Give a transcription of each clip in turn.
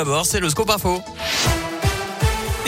D'abord, c'est le scoop info.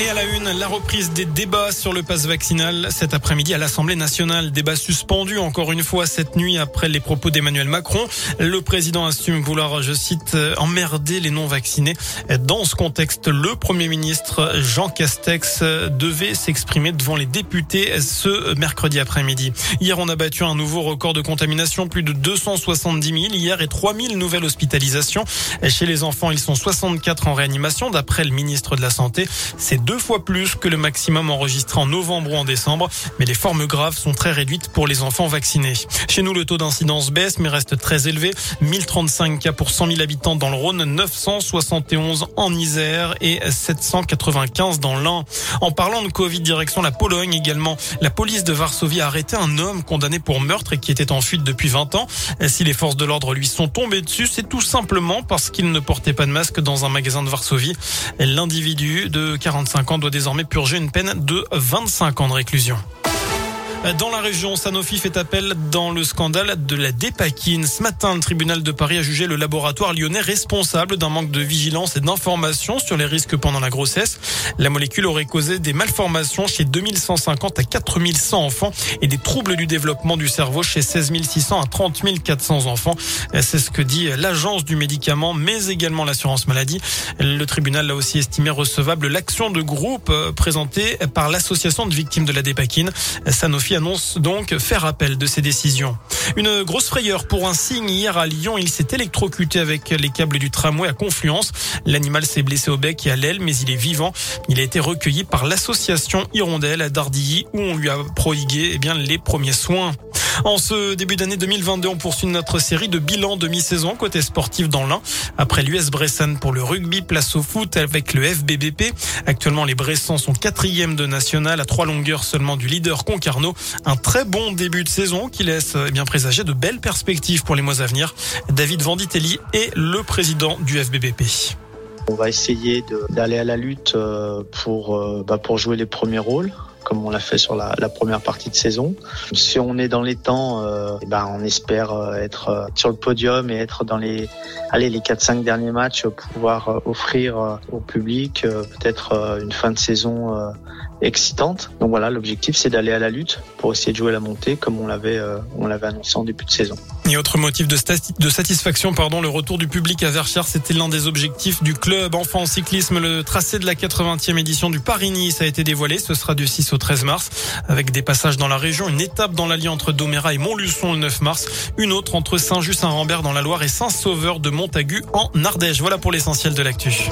Et à la une, la reprise des débats sur le pass vaccinal cet après-midi à l'Assemblée nationale. Débat suspendu encore une fois cette nuit après les propos d'Emmanuel Macron. Le président assume vouloir, je cite, emmerder les non-vaccinés. Dans ce contexte, le Premier ministre Jean Castex devait s'exprimer devant les députés ce mercredi après-midi. Hier, on a battu un nouveau record de contamination, plus de 270 000 hier et 3 000 nouvelles hospitalisations. Chez les enfants, ils sont 64 en réanimation d'après le ministre de la Santé. C'est deux fois plus que le maximum enregistré en novembre ou en décembre, mais les formes graves sont très réduites pour les enfants vaccinés. Chez nous, le taux d'incidence baisse, mais reste très élevé. 1035 cas pour 100 000 habitants dans le Rhône, 971 en Isère et 795 dans l'Ain. En parlant de Covid, direction la Pologne également. La police de Varsovie a arrêté un homme condamné pour meurtre et qui était en fuite depuis 20 ans. Si les forces de l'ordre lui sont tombées dessus, c'est tout simplement parce qu'il ne portait pas de masque dans un magasin de Varsovie. L'individu de 45 ans doit désormais purger une peine de 25 ans de réclusion. Dans la région, Sanofi fait appel dans le scandale de la dépakine. Ce matin, le tribunal de Paris a jugé le laboratoire lyonnais responsable d'un manque de vigilance et d'information sur les risques pendant la grossesse. La molécule aurait causé des malformations chez 2150 à 4100 enfants et des troubles du développement du cerveau chez 16 600 à 30 400 enfants. C'est ce que dit l'agence du médicament, mais également l'assurance maladie. Le tribunal a aussi estimé recevable l'action de groupe présentée par l'association de victimes de la dépakine. Sanofi annonce donc faire appel de ces décisions. Une grosse frayeur pour un cygne hier à Lyon. Il s'est électrocuté avec les câbles du tramway à Confluence. L'animal s'est blessé au bec et à l'aile, mais il est vivant. Il a été recueilli par l'association Hirondelle à Dardilly où on lui a prohigué eh bien, les premiers soins. En ce début d'année 2022, on poursuit notre série de bilans demi-saison côté sportif dans l'Ain. Après l'US Bressan pour le rugby, place au foot avec le FBBP. Actuellement, les Bressans sont quatrième de national à trois longueurs seulement du leader Concarneau. Un très bon début de saison qui laisse eh bien présager de belles perspectives pour les mois à venir. David Vanditelli est le président du FBBP. On va essayer d'aller à la lutte euh, euh, bah, pour jouer les premiers rôles comme on l'a fait sur la, première partie de saison. Si on est dans les temps, euh, eh ben on espère euh, être euh, sur le podium et être dans les, allez, les 4-5 derniers matchs, pouvoir offrir au public peut-être une fin de saison excitante. Donc voilà, l'objectif c'est d'aller à la lutte pour essayer de jouer la montée comme on l'avait on l'avait annoncé en début de saison. Et autre motif de, satisfaction, pardon, le retour du public à Verchères, c'était l'un des objectifs du club enfant cyclisme. Le tracé de la 80e édition du Paris-Nice a été dévoilé. Ce sera du 6 au 13 mars, avec des passages dans la région, une étape dans l'allié entre Doméra et Montluçon le 9 mars, une autre entre Saint-Just-Saint-Rambert dans la Loire et Saint-Sauveur de Montagu en Ardèche. Voilà pour l'essentiel de l'actu.